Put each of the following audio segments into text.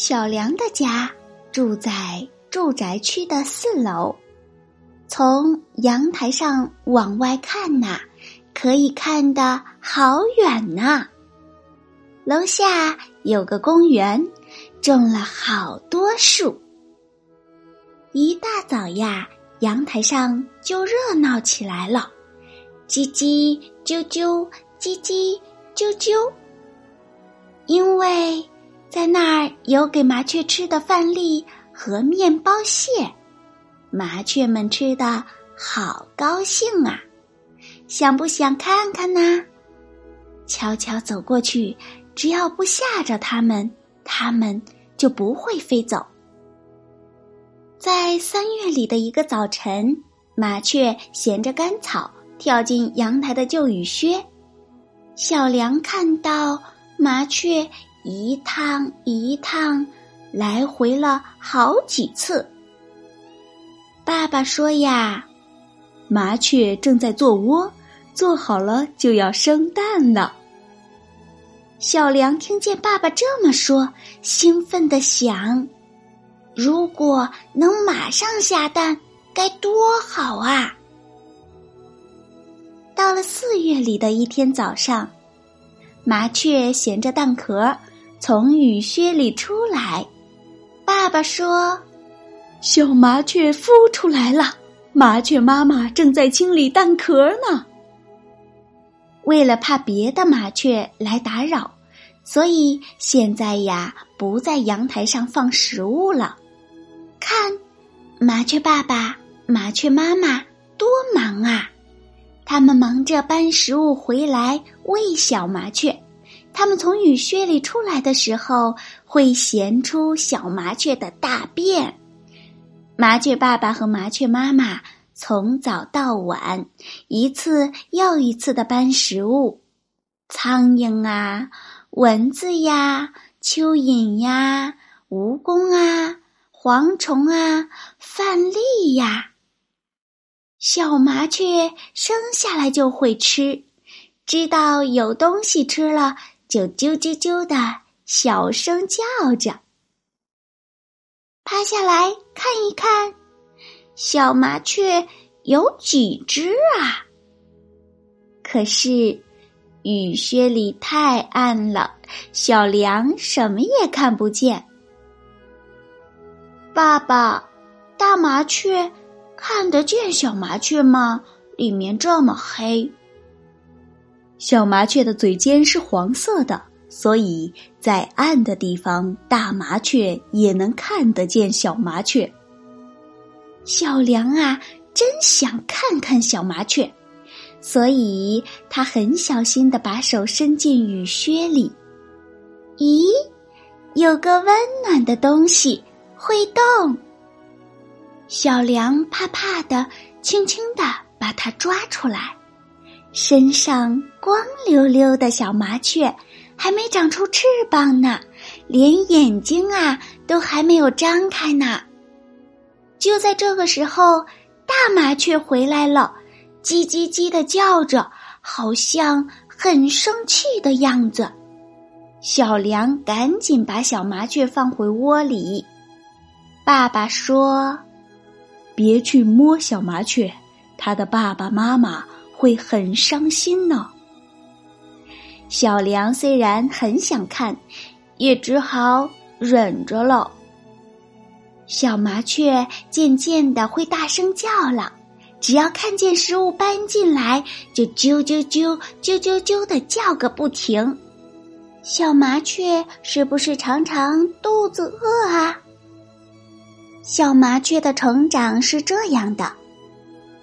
小梁的家住在住宅区的四楼，从阳台上往外看呐，可以看得好远呐。楼下有个公园，种了好多树。一大早呀，阳台上就热闹起来了，叽叽啾啾，叽叽啾啾，因为。在那儿有给麻雀吃的饭粒和面包屑，麻雀们吃的好高兴啊！想不想看看呢？悄悄走过去，只要不吓着它们，它们就不会飞走。在三月里的一个早晨，麻雀衔着干草跳进阳台的旧雨靴，小梁看到麻雀。一趟一趟，来回了好几次。爸爸说呀：“麻雀正在做窝，做好了就要生蛋了。”小梁听见爸爸这么说，兴奋的想：“如果能马上下蛋，该多好啊！”到了四月里的一天早上，麻雀衔着蛋壳。从雨靴里出来，爸爸说：“小麻雀孵出来了，麻雀妈妈正在清理蛋壳呢。”为了怕别的麻雀来打扰，所以现在呀，不在阳台上放食物了。看，麻雀爸爸、麻雀妈妈多忙啊！他们忙着搬食物回来喂小麻雀。他们从雨靴里出来的时候，会衔出小麻雀的大便。麻雀爸爸和麻雀妈妈从早到晚，一次又一次的搬食物。苍蝇啊，蚊子呀，蚯蚓呀，蜈蚣啊，蝗虫啊，饭粒呀。小麻雀生下来就会吃，知道有东西吃了。就啾啾啾的小声叫着，趴下来看一看，小麻雀有几只啊？可是雨靴里太暗了，小梁什么也看不见。爸爸，大麻雀看得见小麻雀吗？里面这么黑。小麻雀的嘴尖是黄色的，所以在暗的地方，大麻雀也能看得见小麻雀。小梁啊，真想看看小麻雀，所以他很小心的把手伸进雨靴里。咦，有个温暖的东西会动。小梁怕怕的，轻轻的把它抓出来。身上光溜溜的小麻雀，还没长出翅膀呢，连眼睛啊都还没有张开呢。就在这个时候，大麻雀回来了，叽叽叽的叫着，好像很生气的样子。小梁赶紧把小麻雀放回窝里。爸爸说：“别去摸小麻雀，它的爸爸妈妈。”会很伤心呢。小梁虽然很想看，也只好忍着了。小麻雀渐渐的会大声叫了，只要看见食物搬进来，就啾啾啾啾啾啾的叫个不停。小麻雀是不是常常肚子饿啊？小麻雀的成长是这样的，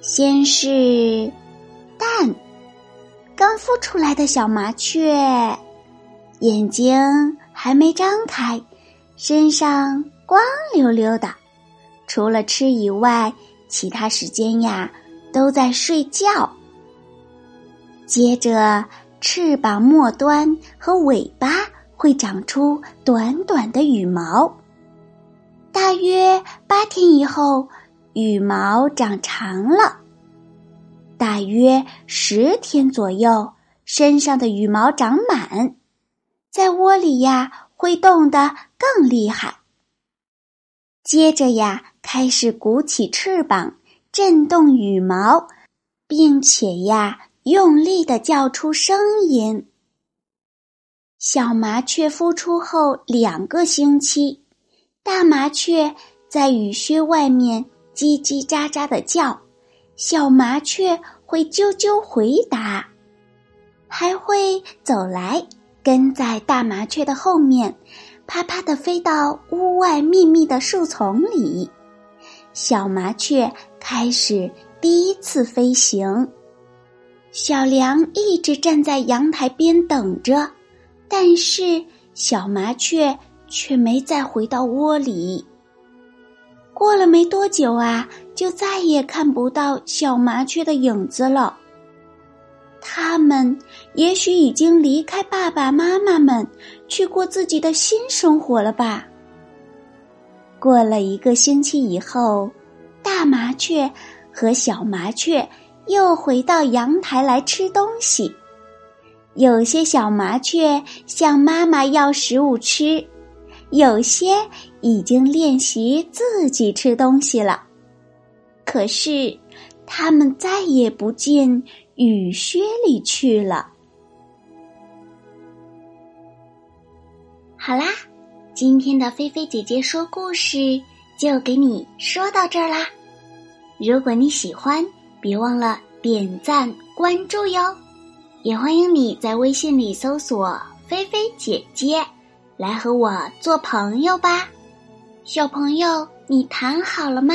先是。蛋，刚孵出来的小麻雀，眼睛还没张开，身上光溜溜的，除了吃以外，其他时间呀都在睡觉。接着，翅膀末端和尾巴会长出短短的羽毛。大约八天以后，羽毛长长了。大约十天左右，身上的羽毛长满，在窝里呀会动得更厉害。接着呀，开始鼓起翅膀，震动羽毛，并且呀。用力的叫出声音。小麻雀孵出后两个星期，大麻雀在雨靴外面叽叽喳喳的叫，小麻雀会啾啾回答，还会走来跟在大麻雀的后面，啪啪的飞到屋外密密的树丛里。小麻雀开始第一次飞行。小梁一直站在阳台边等着，但是小麻雀却没再回到窝里。过了没多久啊，就再也看不到小麻雀的影子了。它们也许已经离开爸爸妈妈们，去过自己的新生活了吧？过了一个星期以后，大麻雀和小麻雀。又回到阳台来吃东西，有些小麻雀向妈妈要食物吃，有些已经练习自己吃东西了。可是，他们再也不进雨靴里去了。好啦，今天的菲菲姐姐说故事就给你说到这儿啦。如果你喜欢。别忘了点赞关注哟，也欢迎你在微信里搜索“菲菲姐姐”，来和我做朋友吧。小朋友，你躺好了吗？